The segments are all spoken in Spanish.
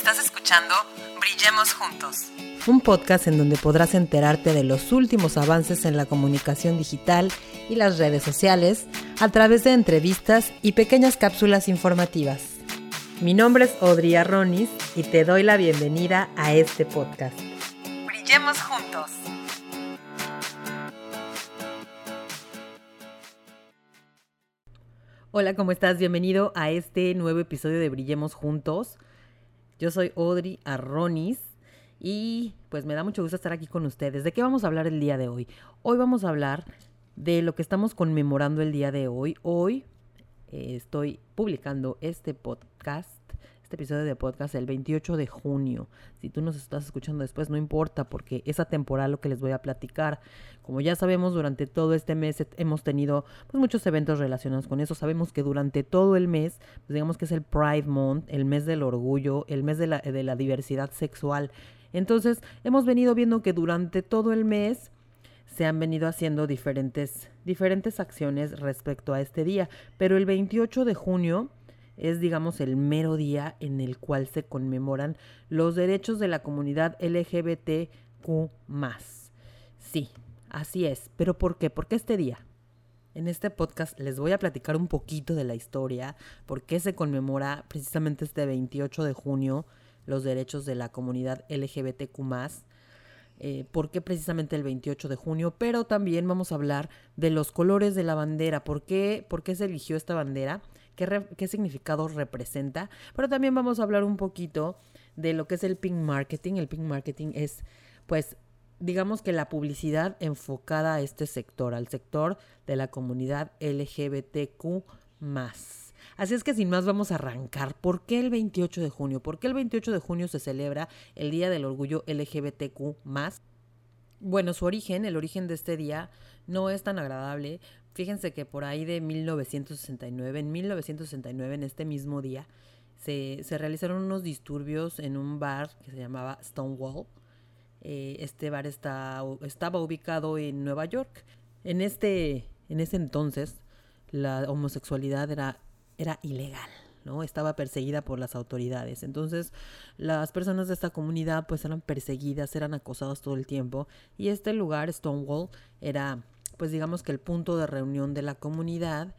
Estás escuchando Brillemos Juntos. Un podcast en donde podrás enterarte de los últimos avances en la comunicación digital y las redes sociales a través de entrevistas y pequeñas cápsulas informativas. Mi nombre es Audrey Arronis y te doy la bienvenida a este podcast. Brillemos Juntos. Hola, ¿cómo estás? Bienvenido a este nuevo episodio de Brillemos Juntos. Yo soy Audrey Arronis y pues me da mucho gusto estar aquí con ustedes. ¿De qué vamos a hablar el día de hoy? Hoy vamos a hablar de lo que estamos conmemorando el día de hoy. Hoy eh, estoy publicando este podcast este episodio de podcast el 28 de junio. Si tú nos estás escuchando después, no importa, porque es atemporal lo que les voy a platicar. Como ya sabemos, durante todo este mes hemos tenido pues, muchos eventos relacionados con eso. Sabemos que durante todo el mes, pues, digamos que es el Pride Month, el mes del orgullo, el mes de la, de la diversidad sexual. Entonces, hemos venido viendo que durante todo el mes se han venido haciendo diferentes, diferentes acciones respecto a este día. Pero el 28 de junio es, digamos, el mero día en el cual se conmemoran los derechos de la comunidad LGBTQ. Sí, así es. ¿Pero por qué? ¿Por qué este día? En este podcast les voy a platicar un poquito de la historia, por qué se conmemora precisamente este 28 de junio los derechos de la comunidad LGBTQ eh, por qué precisamente el 28 de junio, pero también vamos a hablar de los colores de la bandera, por qué, por qué se eligió esta bandera qué, significado representa, pero también vamos a hablar un poquito de lo que es el pink marketing. El pink marketing es, pues, digamos que la publicidad enfocada a este sector, al sector de la comunidad LGBTQ. Así es que sin más vamos a arrancar. ¿Por qué el 28 de junio? ¿Por qué el 28 de junio se celebra el Día del Orgullo LGBTQ? Bueno, su origen, el origen de este día, no es tan agradable Fíjense que por ahí de 1969, en 1969, en este mismo día, se, realizaron unos disturbios en un bar que se llamaba Stonewall. Eh, este bar está, estaba ubicado en Nueva York. En, este, en ese entonces, la homosexualidad era, era ilegal. ¿no? Estaba perseguida por las autoridades. Entonces, las personas de esta comunidad pues eran perseguidas, eran acosadas todo el tiempo y este lugar Stonewall era pues digamos que el punto de reunión de la comunidad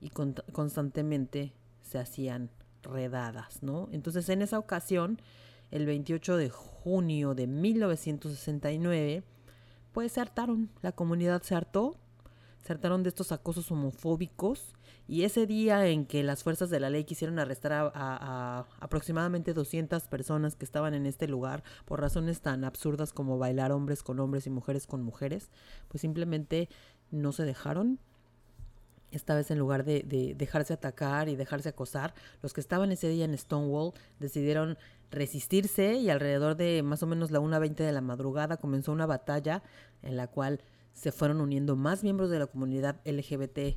y constantemente se hacían redadas, ¿no? Entonces en esa ocasión, el 28 de junio de 1969, pues se hartaron, la comunidad se hartó, se hartaron de estos acosos homofóbicos y ese día en que las fuerzas de la ley quisieron arrestar a, aproximadamente 200 personas que estaban en este lugar por razones tan absurdas como bailar hombres con hombres y mujeres con mujeres, pues simplemente no se dejaron. Esta vez en lugar de, de dejarse atacar y dejarse acosar, los que estaban ese día en Stonewall decidieron resistirse y alrededor de más o menos la 1.20 de la madrugada comenzó una batalla en la cual se fueron uniendo más miembros de la comunidad LGBT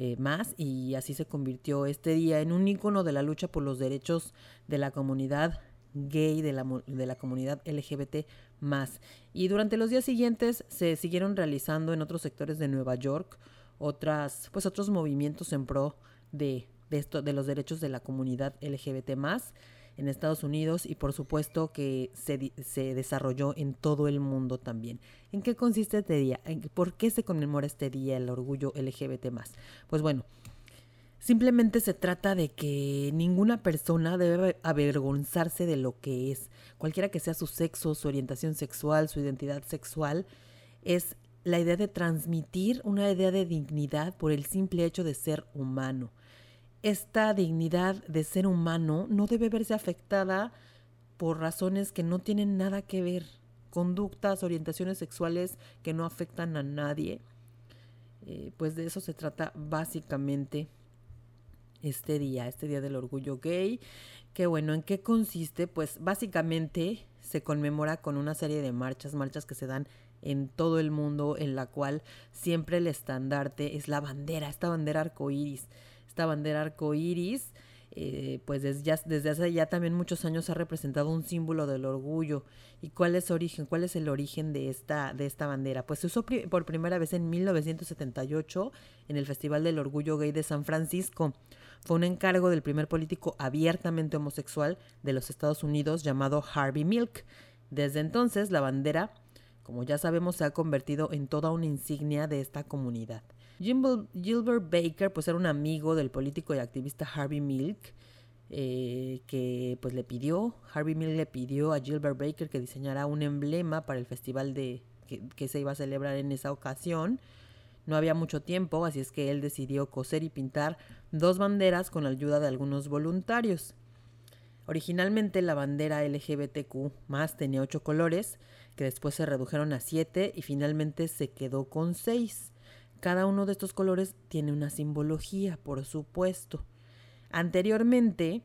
eh, más y así se convirtió este día en un ícono de la lucha por los derechos de la comunidad gay, de la, de la comunidad LGBT más. Y durante los días siguientes se siguieron realizando en otros sectores de Nueva York otras, pues otros movimientos en pro de, de, esto, de los derechos de la comunidad LGBT más en Estados Unidos y por supuesto que se, se, desarrolló en todo el mundo también. ¿En qué consiste este día? ¿Por qué se conmemora este día el orgullo LGBT más? Pues bueno, simplemente se trata de que ninguna persona debe avergonzarse de lo que es, cualquiera que sea su sexo, su orientación sexual, su identidad sexual, es la idea de transmitir una idea de dignidad por el simple hecho de ser humano esta dignidad de ser humano no debe verse afectada por razones que no tienen nada que ver, conductas, orientaciones sexuales que no afectan a nadie. Eh, pues de eso se trata básicamente este día, este día del orgullo gay. Que bueno, ¿en qué consiste? Pues básicamente se conmemora con una serie de marchas, marchas que se dan en todo el mundo, en la cual siempre el estandarte es la bandera, esta bandera arcoíris esta bandera arcoíris, eh, pues desde, desde, hace ya también muchos años ha representado un símbolo del orgullo. ¿Y cuál es origen? ¿Cuál es el origen de esta, de esta bandera? Pues se usó por primera vez en 1978 en el Festival del Orgullo Gay de San Francisco. fue un encargo del primer político abiertamente homosexual de los Estados Unidos llamado Harvey Milk. Desde entonces, la bandera, como ya sabemos, se ha convertido en toda una insignia de esta comunidad. Gilbert Baker, pues era un amigo del político y activista Harvey Milk, eh, que pues le pidió, Harvey Milk le pidió a Gilbert Baker que diseñara un emblema para el festival de, que, se iba a celebrar en esa ocasión. No había mucho tiempo, así es que él decidió coser y pintar dos banderas con la ayuda de algunos voluntarios. Originalmente la bandera LGBTQ más tenía ocho colores, que después se redujeron a siete y finalmente se quedó con seis. Cada uno de estos colores tiene una simbología, por supuesto. Anteriormente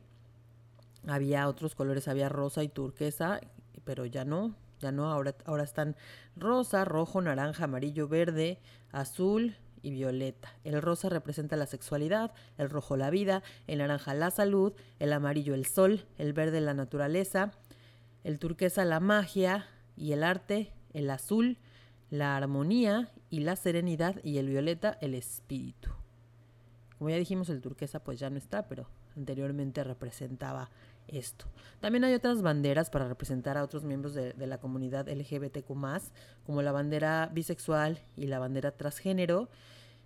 había otros colores, había rosa y turquesa, pero ya no, ya no, ahora, ahora están rosa, rojo, naranja, amarillo, verde, azul y violeta. El rosa representa la sexualidad, el rojo la vida, el naranja la salud, el amarillo el sol, el verde la naturaleza, el turquesa la magia y el arte, el azul la armonía y la serenidad y el violeta el espíritu. Como ya dijimos, el turquesa pues ya no está, pero anteriormente representaba esto. También hay otras banderas para representar a otros miembros de, la comunidad LGBTQ, como la bandera bisexual y la bandera transgénero.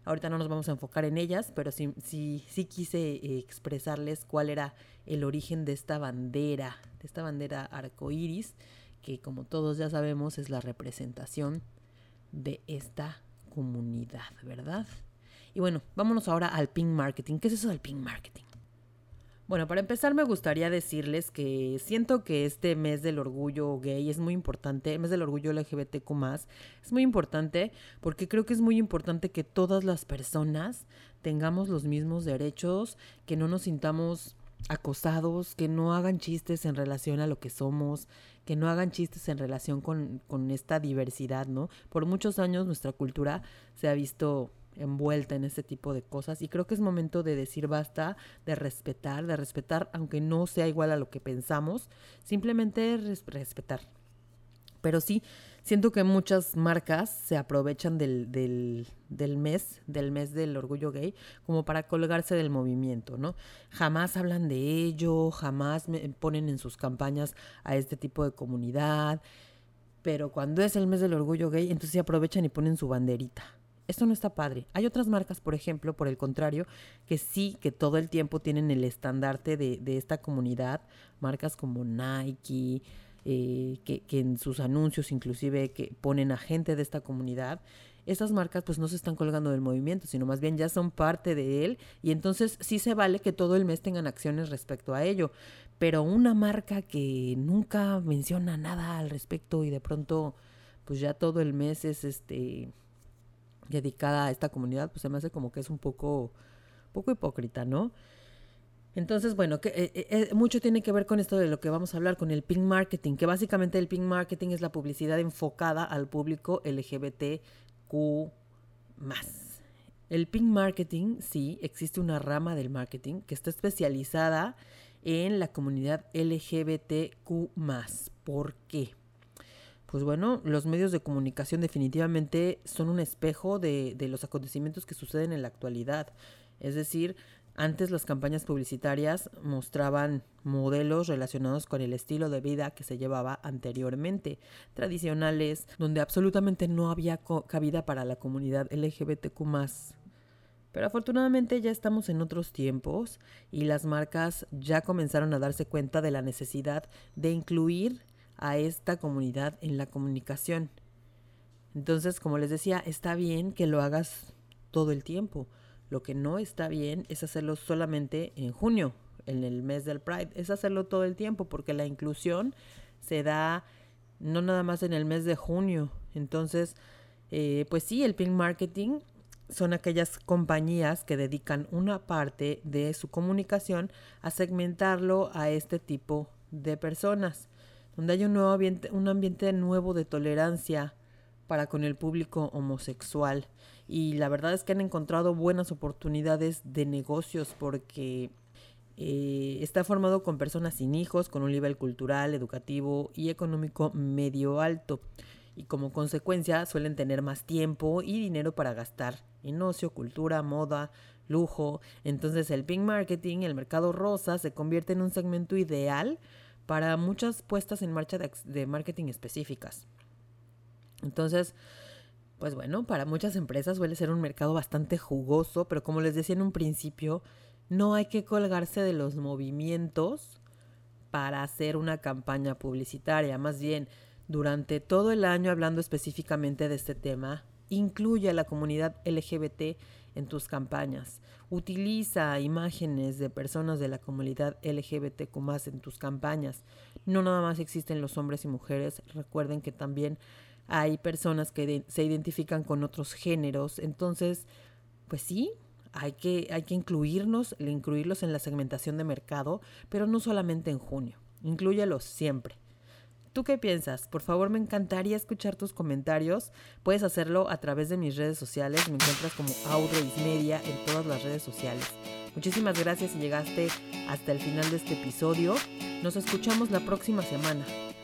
Ahorita no nos vamos a enfocar en ellas, pero sí, sí, quise eh, expresarles cuál era el origen de esta bandera, de esta bandera arcoíris, que como todos ya sabemos es la representación de esta comunidad, ¿verdad? Y bueno, vámonos ahora al pink marketing. ¿Qué es eso del pink marketing? Bueno, para empezar me gustaría decirles que siento que este mes del orgullo gay es muy importante, el mes del orgullo LGBTQ es muy importante porque creo que es muy importante que todas las personas tengamos los mismos derechos, que no nos sintamos acosados, que no hagan chistes en relación a lo que somos, que no hagan chistes en relación con, con esta diversidad, ¿no? Por muchos años nuestra cultura se ha visto envuelta en este tipo de cosas y creo que es momento de decir basta, de respetar, de respetar aunque no sea igual a lo que pensamos, simplemente respetar. Pero sí, siento que muchas marcas se aprovechan del, del, del, mes, del mes del orgullo gay, como para colgarse del movimiento, ¿no? Jamás hablan de ello, jamás ponen en sus campañas a este tipo de comunidad, pero cuando es el mes del orgullo gay, entonces se aprovechan y ponen su banderita. Esto no está padre. Hay otras marcas, por ejemplo, por el contrario, que sí, que todo el tiempo tienen el estandarte de, esta comunidad. Marcas como Nike, eh, que, que, en sus anuncios inclusive que ponen a gente de esta comunidad. Esas marcas pues no se están colgando del movimiento, sino más bien ya son parte de él y entonces sí se vale que todo el mes tengan acciones respecto a ello. Pero una marca que nunca menciona nada al respecto y de pronto pues ya todo el mes es este dedicada a esta comunidad, pues se me hace como que es un poco, poco hipócrita, ¿no? Entonces, bueno, que, eh, eh, eh, mucho tiene que ver con esto de lo que vamos a hablar, con el pink marketing, que básicamente el pink marketing es la publicidad enfocada al público LGBTQ. El pink marketing, sí, existe una rama del marketing que está especializada en la comunidad LGBTQ. ¿Por qué? pues bueno, los medios de comunicación definitivamente son un espejo de, los acontecimientos que suceden en la actualidad. Es decir, antes las campañas publicitarias mostraban modelos relacionados con el estilo de vida que se llevaba anteriormente, tradicionales, donde absolutamente no había cabida para la comunidad LGBTQ. Pero afortunadamente ya estamos en otros tiempos y las marcas ya comenzaron a darse cuenta de la necesidad de incluir a esta comunidad en la comunicación. Entonces, como les decía, está bien que lo hagas todo el tiempo. Lo que no está bien es hacerlo solamente en junio, en el mes del Pride. Es hacerlo todo el tiempo porque la inclusión se da no nada más en el mes de junio. Entonces, eh, pues sí, el pink marketing son aquellas compañías que dedican una parte de su comunicación a segmentarlo a este tipo de personas donde hay un, nuevo ambiente, un ambiente nuevo de tolerancia para con el público homosexual. Y la verdad es que han encontrado buenas oportunidades de negocios porque eh, está formado con personas sin hijos, con un nivel cultural, educativo y económico medio alto. Y como consecuencia suelen tener más tiempo y dinero para gastar en ocio, cultura, moda, lujo. Entonces el pink marketing, el mercado rosa, se convierte en un segmento ideal para muchas puestas en marcha de, marketing específicas. Entonces, pues bueno, para muchas empresas suele ser un mercado bastante jugoso, pero como les decía en un principio, no hay que colgarse de los movimientos para hacer una campaña publicitaria. Más bien, durante todo el año hablando específicamente de este tema, incluye a la comunidad LGBT en tus campañas. Utiliza imágenes de personas de la comunidad LGBTQ en tus campañas. No nada más existen los hombres y mujeres. Recuerden que también hay personas que se identifican con otros géneros. Entonces, pues sí, hay que, hay que incluirnos, incluirlos en la segmentación de mercado, pero no solamente en junio. Inclúyelos siempre. ¿Tú qué piensas? Por favor, me encantaría escuchar tus comentarios. Puedes hacerlo a través de mis redes sociales. Me encuentras como Audrey Media en todas las redes sociales. Muchísimas gracias si llegaste hasta el final de este episodio. Nos escuchamos la próxima semana.